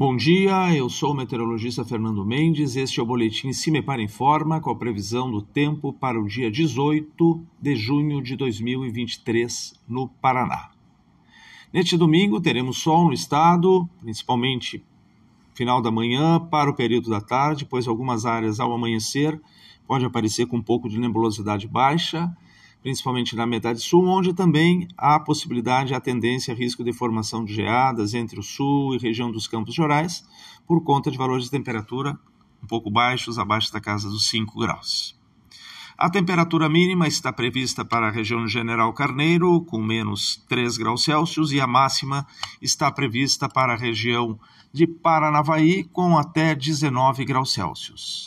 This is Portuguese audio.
Bom dia, eu sou o meteorologista Fernando Mendes. Este é o boletim Cimepar Informa com a previsão do tempo para o dia 18 de junho de 2023 no Paraná. Neste domingo teremos sol no estado, principalmente final da manhã para o período da tarde, pois algumas áreas ao amanhecer pode aparecer com um pouco de nebulosidade baixa principalmente na metade sul, onde também há possibilidade, a tendência risco de formação de geadas entre o sul e região dos Campos Gerais, por conta de valores de temperatura um pouco baixos, abaixo da casa dos 5 graus. A temperatura mínima está prevista para a região General Carneiro, com menos 3 graus Celsius, e a máxima está prevista para a região de Paranavaí, com até 19 graus Celsius.